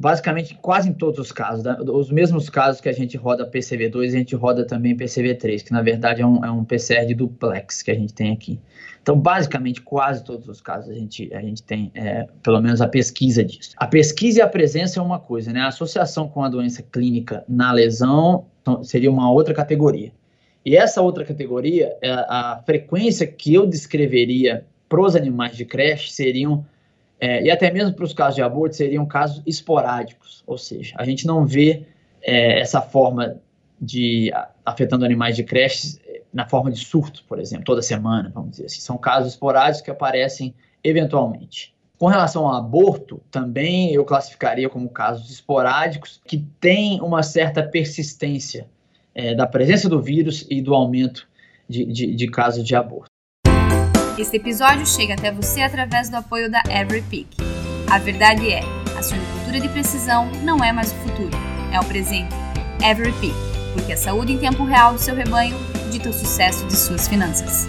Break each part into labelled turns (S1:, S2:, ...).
S1: basicamente quase em todos os casos, né? os mesmos casos que a gente roda PCV2, a gente roda também PCV3, que na verdade é um, é um PCR de duplex que a gente tem aqui. Então, basicamente, quase todos os casos a gente, a gente tem, é, pelo menos, a pesquisa disso. A pesquisa e a presença é uma coisa, né? A associação com a doença clínica na lesão então, seria uma outra categoria. E essa outra categoria, é a frequência que eu descreveria para os animais de creche seriam, é, e até mesmo para os casos de aborto, seriam casos esporádicos, ou seja, a gente não vê é, essa forma de afetando animais de creche na forma de surto, por exemplo, toda semana, vamos dizer assim. São casos esporádicos que aparecem eventualmente. Com relação ao aborto, também eu classificaria como casos esporádicos que têm uma certa persistência é, da presença do vírus e do aumento de, de, de casos de aborto.
S2: Este episódio chega até você através do apoio da EveryPeak. A verdade é, a suinocultura de precisão não é mais o futuro, é o presente. EveryPeak, porque a saúde em tempo real do seu rebanho dita o sucesso de suas finanças.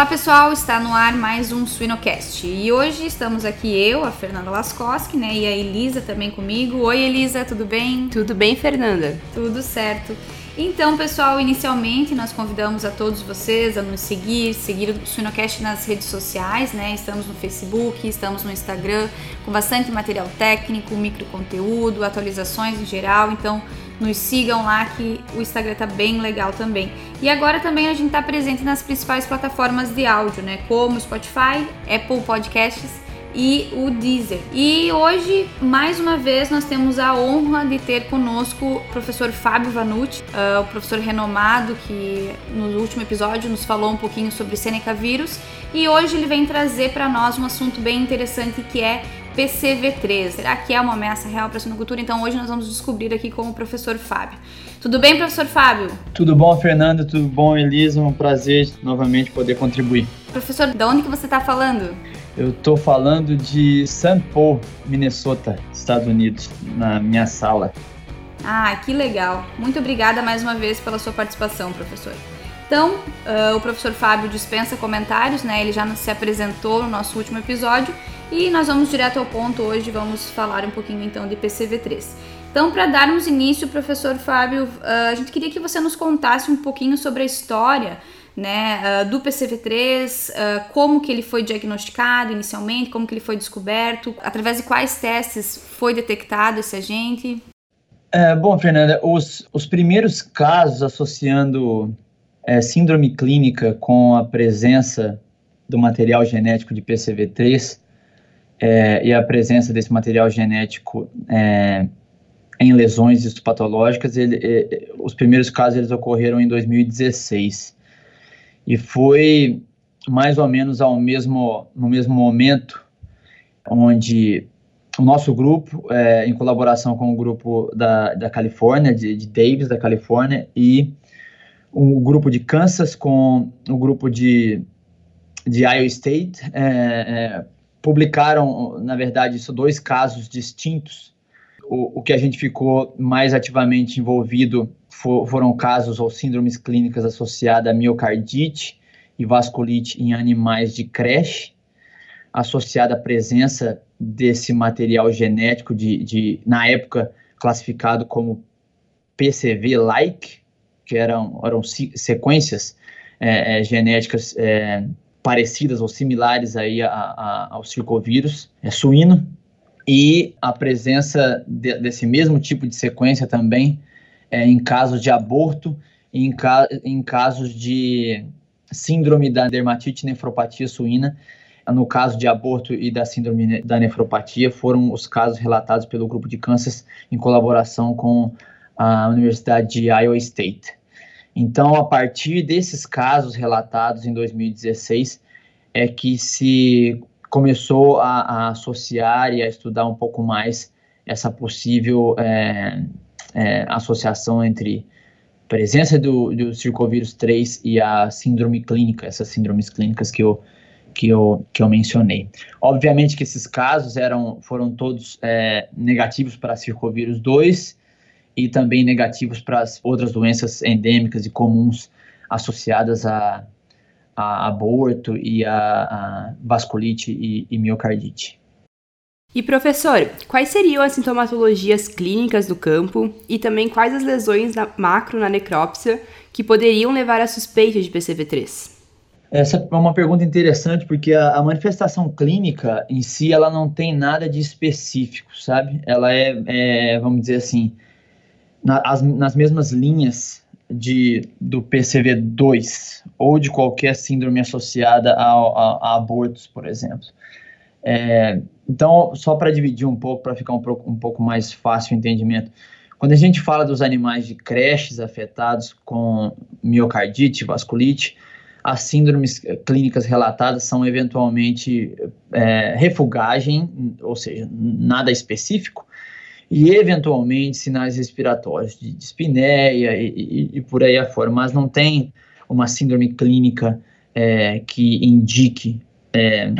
S2: Olá pessoal, está no ar mais um Suinocast e hoje estamos aqui eu, a Fernanda Laskoski, né, e a Elisa também comigo. Oi Elisa, tudo bem?
S3: Tudo bem, Fernanda?
S2: Tudo certo. Então, pessoal, inicialmente nós convidamos a todos vocês a nos seguir, seguir o Suinocast nas redes sociais, né? Estamos no Facebook, estamos no Instagram, com bastante material técnico, micro conteúdo, atualizações em geral. Então, nos sigam lá que o Instagram tá bem legal também. E agora também a gente tá presente nas principais plataformas de áudio, né? Como Spotify, Apple Podcasts e o Deezer. E hoje, mais uma vez, nós temos a honra de ter conosco o professor Fábio Vanucci, uh, o professor renomado que no último episódio nos falou um pouquinho sobre Seneca vírus. E hoje ele vem trazer para nós um assunto bem interessante que é PCV3. Será que é uma ameaça real para a sinocultura? Então hoje nós vamos descobrir aqui com o professor Fábio. Tudo bem, professor Fábio?
S1: Tudo bom, Fernando? Tudo bom, Elisa? Um prazer novamente poder contribuir.
S2: Professor, de onde que você está falando?
S1: Eu estou falando de St. Paul, Minnesota, Estados Unidos, na minha sala.
S2: Ah, que legal. Muito obrigada mais uma vez pela sua participação, professor. Então, uh, o professor Fábio dispensa comentários, né? Ele já se apresentou no nosso último episódio e nós vamos direto ao ponto hoje, vamos falar um pouquinho então de PCV3. Então, para darmos início, professor Fábio, uh, a gente queria que você nos contasse um pouquinho sobre a história né, uh, do PCV3, uh, como que ele foi diagnosticado inicialmente, como que ele foi descoberto, através de quais testes foi detectado esse agente?
S1: É, bom, Fernanda, os, os primeiros casos associando é, síndrome clínica com a presença do material genético de PCV3 é, e a presença desse material genético é, em lesões histopatológicas, ele, é, os primeiros casos eles ocorreram em 2016 e foi mais ou menos ao mesmo no mesmo momento onde o nosso grupo, é, em colaboração com o grupo da, da Califórnia, de, de Davis da Califórnia e o grupo de Kansas com o grupo de, de Iowa State é, é, publicaram, na verdade, isso dois casos distintos. O, o que a gente ficou mais ativamente envolvido for, foram casos ou síndromes clínicas associadas a miocardite e vasculite em animais de creche, associada à presença desse material genético de, de na época classificado como PCV-like, que eram, eram sequências é, é, genéticas é, parecidas ou similares aí a, a, ao circovírus é, suíno, e a presença de, desse mesmo tipo de sequência também é, em casos de aborto e em, ca, em casos de síndrome da dermatite nefropatia suína. No caso de aborto e da síndrome da nefropatia, foram os casos relatados pelo grupo de Kansas em colaboração com a Universidade de Iowa State. Então, a partir desses casos relatados em 2016, é que se começou a, a associar e a estudar um pouco mais essa possível é, é, associação entre presença do, do circovírus 3 e a síndrome clínica, essas síndromes clínicas que eu, que eu, que eu mencionei. Obviamente que esses casos eram, foram todos é, negativos para circovírus 2 e também negativos para as outras doenças endêmicas e comuns associadas a, a aborto e a, a vasculite e, e miocardite.
S3: E professor, quais seriam as sintomatologias clínicas do campo e também quais as lesões na, macro na necrópsia que poderiam levar à suspeita de PCV3?
S1: Essa é uma pergunta interessante porque a, a, manifestação clínica em si ela não tem nada de específico, sabe? Ela é, é vamos dizer assim, na, as, nas mesmas linhas de, do PCV2 ou de qualquer síndrome associada a, a, a abortos, por exemplo. É, então, só para dividir um pouco, para ficar um pouco, um pouco mais fácil o entendimento, quando a gente fala dos animais de creches afetados com miocardite, vasculite, as síndromes clínicas relatadas são eventualmente é, refugagem, ou seja, nada específico, e eventualmente sinais respiratórios de dispneia e, e, e por aí afora, mas não tem uma síndrome clínica é, que indique é,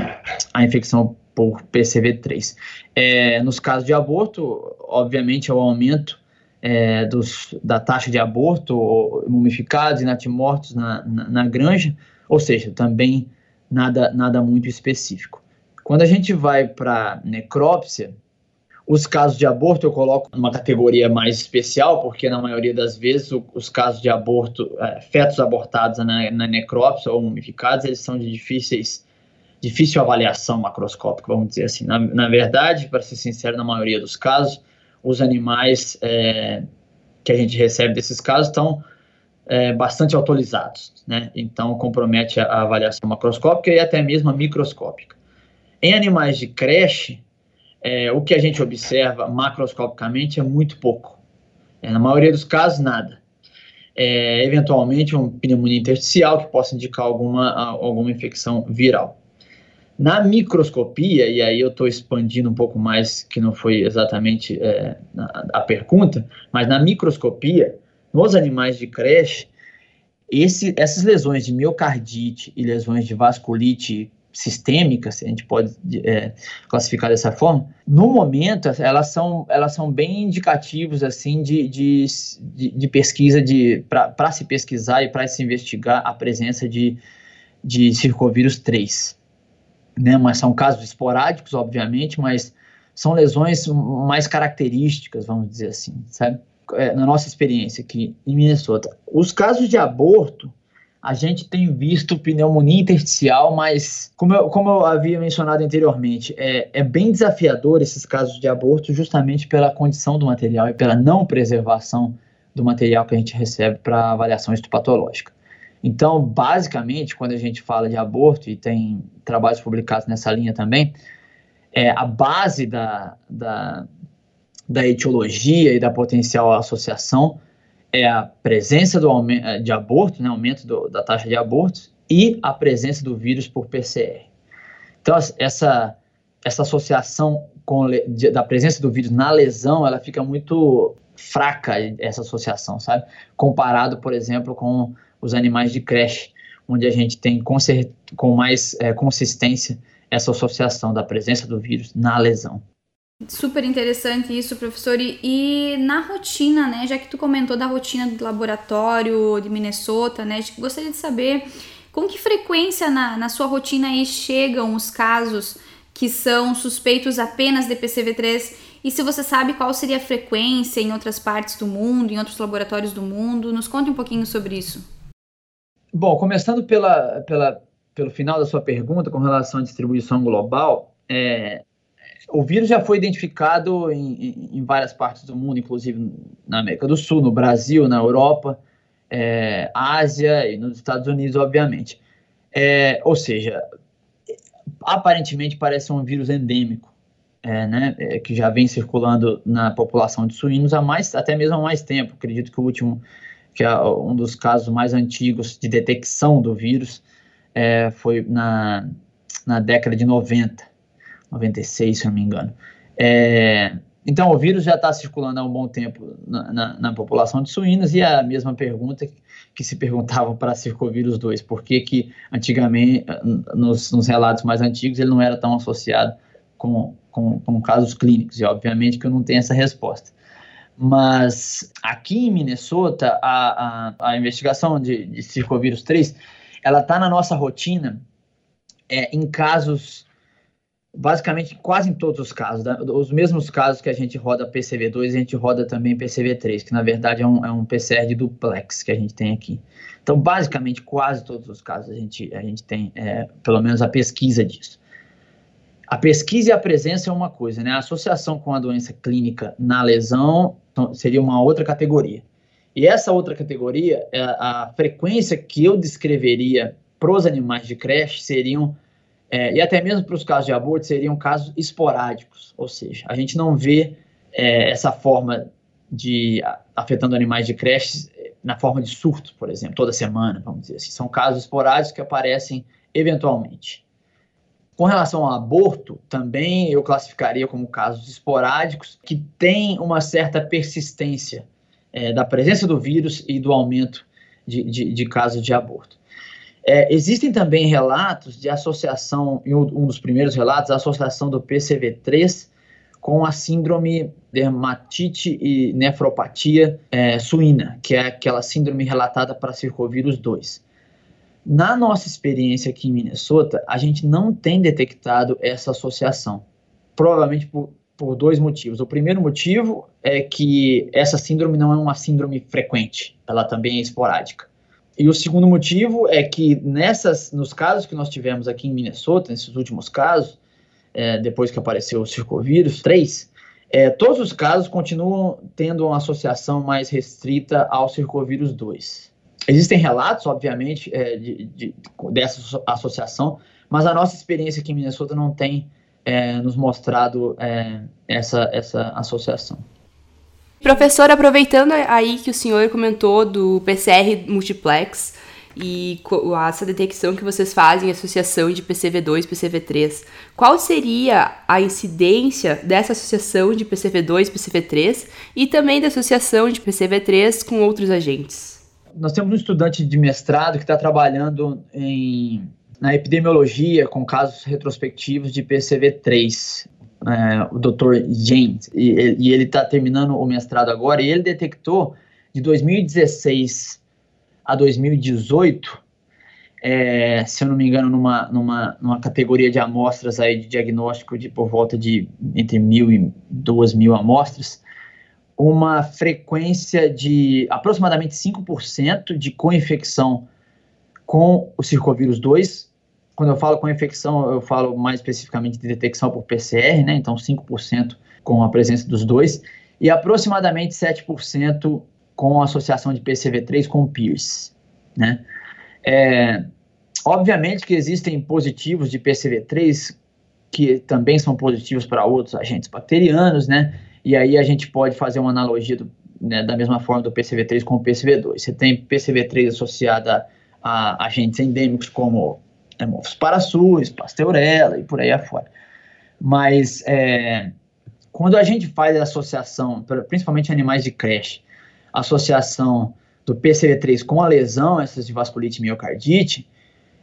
S1: a infecção por PCV3. É, nos casos de aborto, obviamente, é o aumento é, dos, da taxa de aborto mumificados e natimortos na, na, na granja, ou seja, também nada, nada muito específico. Quando a gente vai para necrópsia, os casos de aborto eu coloco numa categoria mais especial, porque na maioria das vezes o, os casos de aborto, é, fetos abortados na, na necrópsia ou mumificados, eles são de difíceis, difícil avaliação macroscópica, vamos dizer assim. Na, na verdade, para ser sincero, na maioria dos casos, os animais é, que a gente recebe desses casos estão é, bastante autorizados, né? Então compromete a, a avaliação macroscópica e até mesmo a microscópica. Em animais de creche, é, o que a gente observa macroscopicamente é muito pouco. É, na maioria dos casos, nada. É, eventualmente, uma pneumonia intersticial que possa indicar alguma, alguma infecção viral. Na microscopia, e aí eu estou expandindo um pouco mais, que não foi exatamente é, a, pergunta, mas na microscopia, nos animais de creche, esse, essas lesões de miocardite e lesões de vasculite sistêmica, se a gente pode é, classificar dessa forma, no momento elas são, elas são bem indicativos assim de, de, de pesquisa de para se pesquisar e para se investigar a presença de, de circovírus 3. Né? Mas são casos esporádicos, obviamente, mas são lesões mais características, vamos dizer assim, sabe? É, na nossa experiência aqui em Minnesota. Os casos de aborto, a gente tem visto pneumonia intersticial, mas como eu, como eu havia mencionado anteriormente, é, é bem desafiador esses casos de aborto justamente pela condição do material e pela não preservação do material que a gente recebe para avaliação histopatológica. Então, basicamente, quando a gente fala de aborto, e tem trabalhos publicados nessa linha também, é, a base da, da, da etiologia e da potencial associação é a presença do aumento de aborto, né, aumento do, da taxa de abortos, e a presença do vírus por PCR. Então, essa, essa associação com, de, da presença do vírus na lesão, ela fica muito fraca, essa associação, sabe? Comparado, por exemplo, com os animais de creche, onde a gente tem com, com mais é, consistência essa associação da presença do vírus na lesão.
S2: Super interessante isso, professor. E, e, na rotina, né? Já que tu comentou da rotina do laboratório de Minnesota, né? Gostaria de saber com que frequência na, na sua rotina aí chegam os casos que são suspeitos apenas de PCV3 e se você sabe qual seria a frequência em outras partes do mundo, em outros laboratórios do mundo. Nos conte um pouquinho sobre isso.
S1: Bom, começando pela, pela, pelo final da sua pergunta com relação à distribuição global, é, o vírus já foi identificado em, em, várias partes do mundo, inclusive na América do Sul, no Brasil, na Europa, é, Ásia e nos Estados Unidos, obviamente. É, ou seja, aparentemente parece um vírus endêmico, é, né, é, que já vem circulando na população de suínos há mais, até mesmo há mais tempo. Acredito que o último que é um dos casos mais antigos de detecção do vírus, é, foi na, na década de 90, 96, se não me engano. É, então, o vírus já está circulando há um bom tempo na, na, na, população de suínos e a mesma pergunta que se perguntava para circovírus 2, por que que antigamente, nos, nos, relatos mais antigos, ele não era tão associado com, com, com casos clínicos, e obviamente que eu não tenho essa resposta. Mas aqui em Minnesota, a, a, a investigação de, de circovírus 3, ela está na nossa rotina é, em casos, basicamente quase em todos os casos, né? os mesmos casos que a gente roda PCV2, a gente roda também PCV3, que na verdade é um, é um PCR de duplex que a gente tem aqui. Então, basicamente, quase todos os casos a gente, a gente tem, é, pelo menos, a pesquisa disso. A pesquisa e a presença é uma coisa, né? A associação com a doença clínica na lesão então, seria uma outra categoria. E essa outra categoria, é a frequência que eu descreveria para os animais de creche seriam, é, e até mesmo para os casos de aborto, seriam casos esporádicos, ou seja, a gente não vê é, essa forma de afetando animais de creche na forma de surto, por exemplo, toda semana, vamos dizer assim. São casos esporádicos que aparecem eventualmente. Com relação ao aborto, também eu classificaria como casos esporádicos que têm uma certa persistência é, da presença do vírus e do aumento de, de, de casos de aborto. É, existem também relatos de associação, em um dos primeiros relatos, a associação do PCV3 com a síndrome dermatite e nefropatia é, suína, que é aquela síndrome relatada para circovírus 2. Na nossa experiência aqui em Minnesota, a gente não tem detectado essa associação, provavelmente por, por dois motivos. O primeiro motivo é que essa síndrome não é uma síndrome frequente, ela também é esporádica. E o segundo motivo é que nessas, nos casos que nós tivemos aqui em Minnesota, nesses últimos casos, é, depois que apareceu o circovírus 3, é, todos os casos continuam tendo uma associação mais restrita ao circovírus 2. Existem relatos, obviamente, é, de, de, dessa associação, mas a nossa experiência aqui em Minnesota não tem é, nos mostrado é, essa, essa associação.
S3: Professor, aproveitando aí que o senhor comentou do PCR multiplex e essa detecção que vocês fazem, associação de PCV2 e PCV3, qual seria a incidência dessa associação de PCV2 e PCV3 e também da associação de PCV3 com outros agentes?
S1: Nós temos um estudante de mestrado que está trabalhando em na epidemiologia com casos retrospectivos de PCV3, é, o Dr. James, e, e ele está terminando o mestrado agora, e ele detectou de 2016 a 2018, é, se eu não me engano, numa, numa, numa categoria de amostras aí de diagnóstico de por volta de entre mil e duas mil amostras, uma frequência de aproximadamente 5% de co-infecção com o circovírus 2 quando eu falo com infecção, eu falo mais especificamente de detecção por PCR, né? Então 5% com a presença dos dois e aproximadamente 7% com a associação de PCV3 com PIRS, né? É, obviamente que existem positivos de PCV3 que também são positivos para outros agentes bacterianos, né? E aí a gente pode fazer uma analogia do, né, da mesma forma do PCV3 com o PCV2. Você tem PCV3 associada a agentes endêmicos como Hemofilus parasuis, pasteurella e por aí afora. Mas é, quando a gente faz a associação, principalmente animais de creche, associação do PCV3 com a lesão, essas de vasculite e miocardite,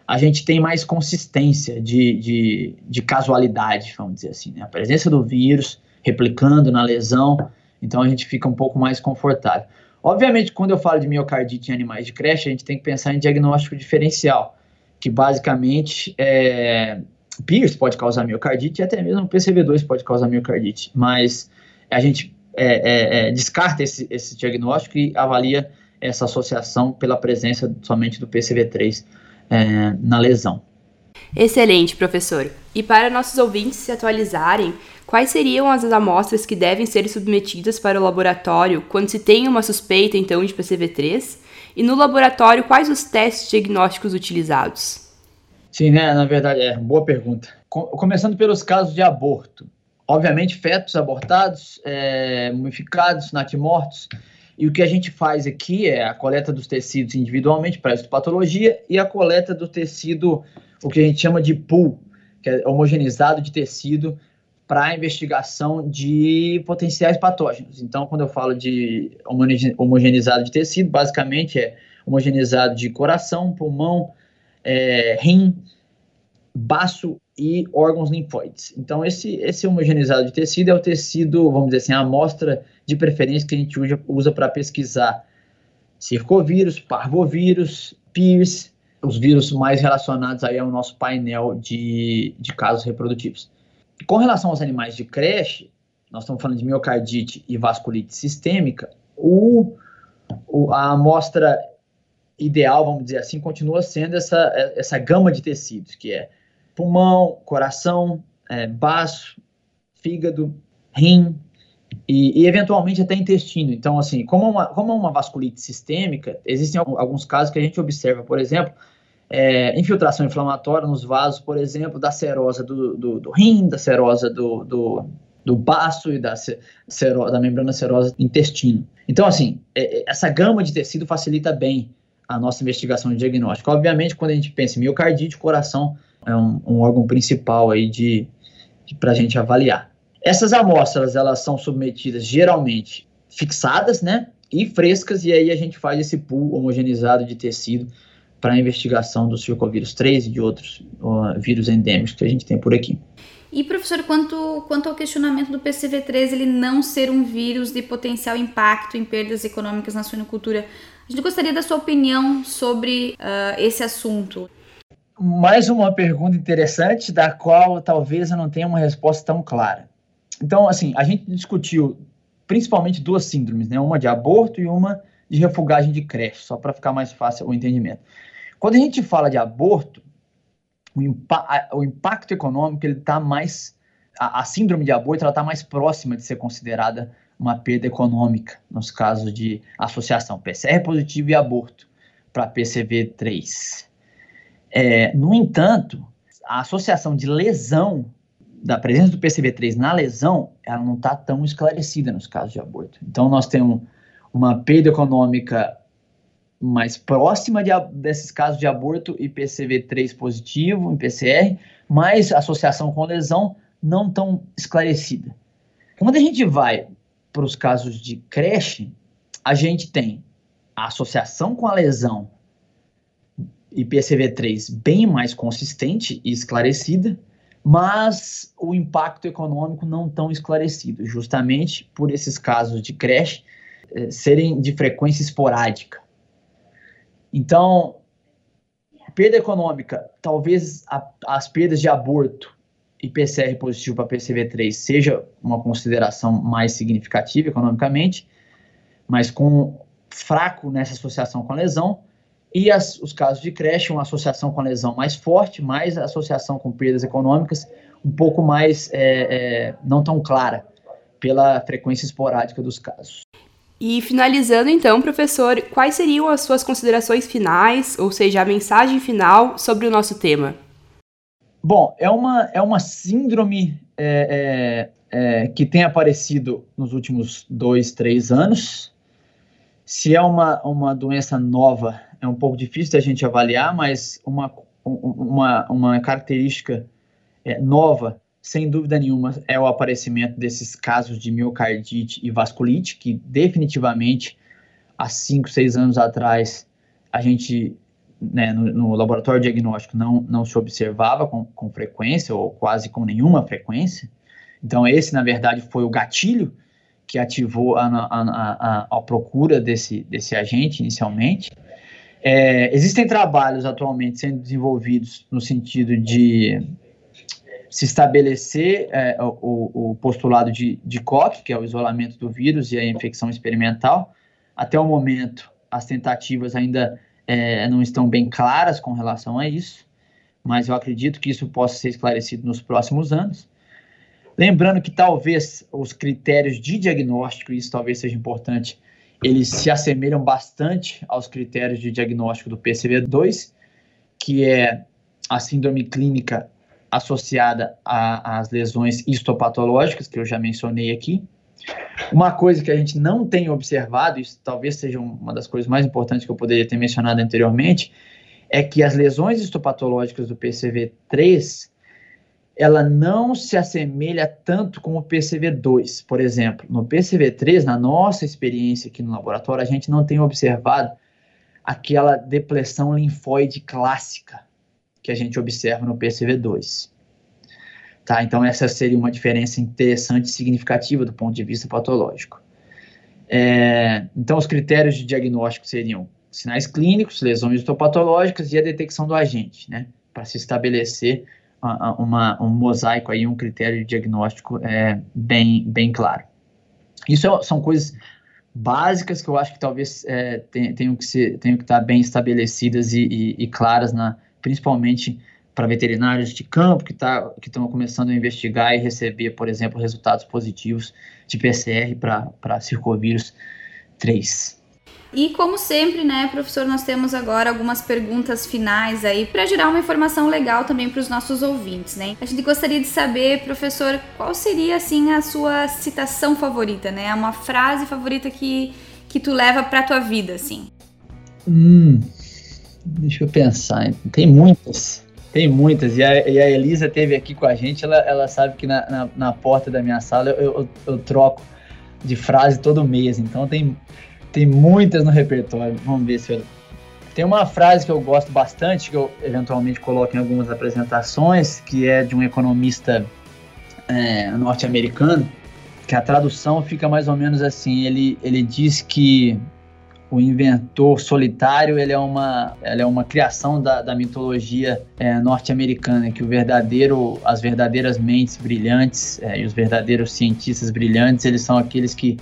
S1: a gente tem mais consistência de, de, de casualidade, vamos dizer assim. Né? A presença do vírus replicando na lesão, então a gente fica um pouco mais confortável. Obviamente, quando eu falo de miocardite em animais de creche, a gente tem que pensar em diagnóstico diferencial que basicamente é, Pierce pode causar miocardite e até mesmo PCV2 pode causar miocardite, mas a gente é, é, é, descarta esse, esse diagnóstico e avalia essa associação pela presença somente do PCV3 é, na lesão.
S3: Excelente, professor. E para nossos ouvintes se atualizarem, quais seriam as amostras que devem ser submetidas para o laboratório quando se tem uma suspeita, então, de PCV3? E no laboratório, quais os testes diagnósticos utilizados?
S1: Sim, né? Na verdade, é boa pergunta. Começando pelos casos de aborto. Obviamente, fetos abortados, é, mumificados, natimortos. E o que a gente faz aqui é a coleta dos tecidos individualmente para histopatologia e a coleta do tecido, o que a gente chama de pool, que é homogeneizado de tecido para investigação de potenciais patógenos. Então, quando eu falo de homogeneizado de tecido, basicamente é homogeneizado de coração, pulmão, é, rim, baço e órgãos linfóides. Então, esse, esse homogeneizado de tecido é o tecido, vamos dizer assim, a amostra de preferência que a gente usa, usa para pesquisar circovírus, parvovírus, PIRS, os vírus mais relacionados aí ao nosso painel de, de casos reprodutivos. Com relação aos animais de creche, nós estamos falando de miocardite e vasculite sistêmica, o, o, a amostra ideal, vamos dizer assim, continua sendo essa, essa gama de tecidos, que é pulmão, coração, é, baço, fígado, rim e, e, eventualmente até intestino. Então, assim, como é uma, como é uma vasculite sistêmica, existem alguns casos que a gente observa, por exemplo, é, infiltração inflamatória nos vasos, por exemplo, da serosa do, do, do rim, da serosa do, do, do baço e da, sero, da membrana serosa do intestino. Então, assim, é, é, essa gama de tecido facilita bem a nossa investigação de diagnóstico. Obviamente, quando a gente pensa em miocardite, o coração é um, um órgão principal aí de, de para a gente avaliar. Essas amostras, elas são submetidas geralmente fixadas, né, e frescas, e aí a gente faz esse pool homogeneizado de tecido para a investigação do circovírus 3 e de outros uh, vírus endêmicos que a gente tem por aqui.
S2: E professor, quanto, quanto ao questionamento do PCV3 ele não ser um vírus de potencial impacto em perdas econômicas na suinocultura, a gente gostaria da sua opinião sobre uh, esse assunto.
S1: Mais uma pergunta interessante, da qual talvez eu não tenha uma resposta tão clara. Então, assim, a gente discutiu principalmente duas síndromes, né? Uma de aborto e uma de refugagem de creche, só para ficar mais fácil o entendimento. Quando a gente fala de aborto, o, impa o impacto econômico ele está mais a, a, síndrome de aborto ela está mais próxima de ser considerada uma perda econômica nos casos de associação PCR positivo e aborto para PCV3. É, no entanto, a associação de lesão da presença do PCV3 na lesão, ela não está tão esclarecida nos casos de aborto. Então, nós temos uma perda econômica mais próxima de, desses casos de aborto e PCV3 positivo em PCR, mas associação com lesão não tão esclarecida. Quando a gente vai para os casos de creche, a gente tem a associação com a lesão e PCV3 bem mais consistente e esclarecida, mas o impacto econômico não tão esclarecido, justamente por esses casos de creche serem de frequência esporádica. Então, perda econômica, talvez a, as perdas de aborto e PCR positivo para PCV3 seja uma consideração mais significativa economicamente, mas com fraco nessa associação com a lesão, e as, os casos de creche, uma associação com a lesão mais forte, mais associação com perdas econômicas um pouco mais é, é, não tão clara pela frequência esporádica dos casos.
S3: E finalizando então, professor, quais seriam as suas considerações finais, ou seja, a mensagem final sobre o nosso tema?
S1: Bom, é uma, é uma síndrome é, é, é, que tem aparecido nos últimos dois, três anos. Se é uma, uma doença nova, é um pouco difícil da gente avaliar, mas uma, uma, uma característica é, nova sem dúvida nenhuma, é o aparecimento desses casos de miocardite e vasculite, que definitivamente há 5, 6 anos atrás a gente, né, no, no, laboratório diagnóstico, não, não se observava com, com frequência, ou quase com nenhuma frequência. Então, esse, na verdade, foi o gatilho que ativou a, a, a, a procura desse, desse agente inicialmente. É, existem trabalhos atualmente sendo desenvolvidos no sentido de se estabelecer é, o, o, postulado de, de Koch, que é o isolamento do vírus e a infecção experimental. Até o momento, as tentativas ainda é, não estão bem claras com relação a isso, mas eu acredito que isso possa ser esclarecido nos próximos anos. Lembrando que talvez os critérios de diagnóstico, isso talvez seja importante, eles se assemelham bastante aos critérios de diagnóstico do PCV2, que é a síndrome clínica associada às lesões histopatológicas, que eu já mencionei aqui. Uma coisa que a gente não tem observado, isso talvez seja uma das coisas mais importantes que eu poderia ter mencionado anteriormente, é que as lesões histopatológicas do PCV3 ela não se assemelha tanto com o PCV2. Por exemplo, no PCV3, na nossa experiência aqui no laboratório, a gente não tem observado aquela depressão linfóide clássica que a gente observa no PCV2. Tá? Então, essa seria uma diferença interessante e significativa do ponto de vista patológico. É, então, os critérios de diagnóstico seriam sinais clínicos, lesões histopatológicas e a detecção do agente, né? Para se estabelecer uma, uma, um mosaico aí, um critério de diagnóstico é, bem, bem claro. Isso é, são coisas básicas que eu acho que talvez é, tenham, que ser, tenham que estar bem estabelecidas e, e, e claras, na, principalmente para veterinários de campo que tá, estão começando a investigar e receber, por exemplo, resultados positivos de PCR para circovírus 3.
S2: E como sempre, né, professor, nós temos agora algumas perguntas finais aí para gerar uma informação legal também para os nossos ouvintes, né? A gente gostaria de saber, professor, qual seria assim a sua citação favorita, né? Uma frase favorita que que tu leva para tua vida, assim.
S1: Hum, deixa eu pensar. Tem muitas. Tem muitas. E a, e a Elisa teve aqui com a gente, ela, ela sabe que na, na, na porta da minha sala eu, eu, eu troco de frase todo mês. Então tem tem muitas no repertório. Vamos ver se eu. Tem uma frase que eu gosto bastante, que eu eventualmente coloco em algumas apresentações, que é de um economista é, norte-americano, que a tradução fica mais ou menos assim. Ele, ele diz que o inventor solitário ele é uma, ele é uma criação da, da mitologia é, norte-americana, que o verdadeiro, as verdadeiras mentes brilhantes é, e os verdadeiros cientistas brilhantes, eles são aqueles que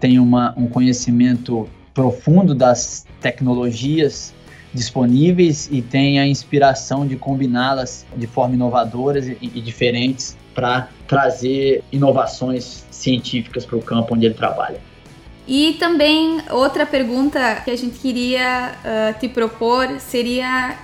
S1: tem uma, um conhecimento profundo das tecnologias disponíveis e tem a inspiração de combiná-las de forma inovadoras e, e diferentes para trazer inovações científicas para o campo onde ele trabalha.
S2: E também outra pergunta que a gente queria uh, te propor seria,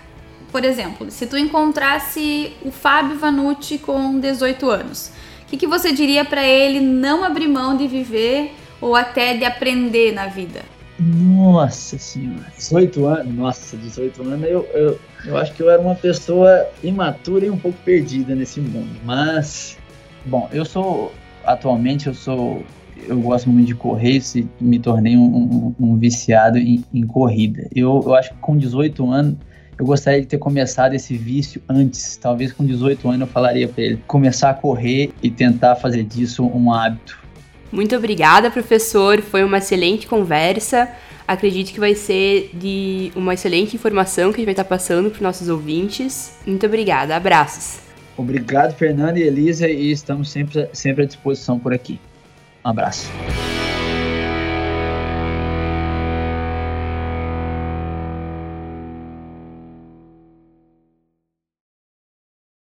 S2: por exemplo, se tu encontrasse o Fábio Vanucci com 18 anos, o que, que você diria para ele não abrir mão de viver ou até de aprender na vida?
S1: Nossa senhora, 18 anos, nossa, 18 anos, eu, eu, eu acho que eu era uma pessoa imatura e um pouco perdida nesse mundo, mas, bom, eu sou, atualmente eu sou, eu gosto muito de correr e me tornei um, um, um viciado em, em corrida. Eu, eu acho que com 18 anos, eu gostaria de ter começado esse vício antes. Talvez com 18 anos eu falaria para ele começar a correr e tentar fazer disso um hábito.
S3: Muito obrigada, professor. Foi uma excelente conversa. Acredito que vai ser de uma excelente informação que a gente vai estar passando para os nossos ouvintes. Muito obrigada. Abraços.
S1: Obrigado, Fernando e Elisa, e estamos sempre, sempre à disposição por aqui. Um abraço.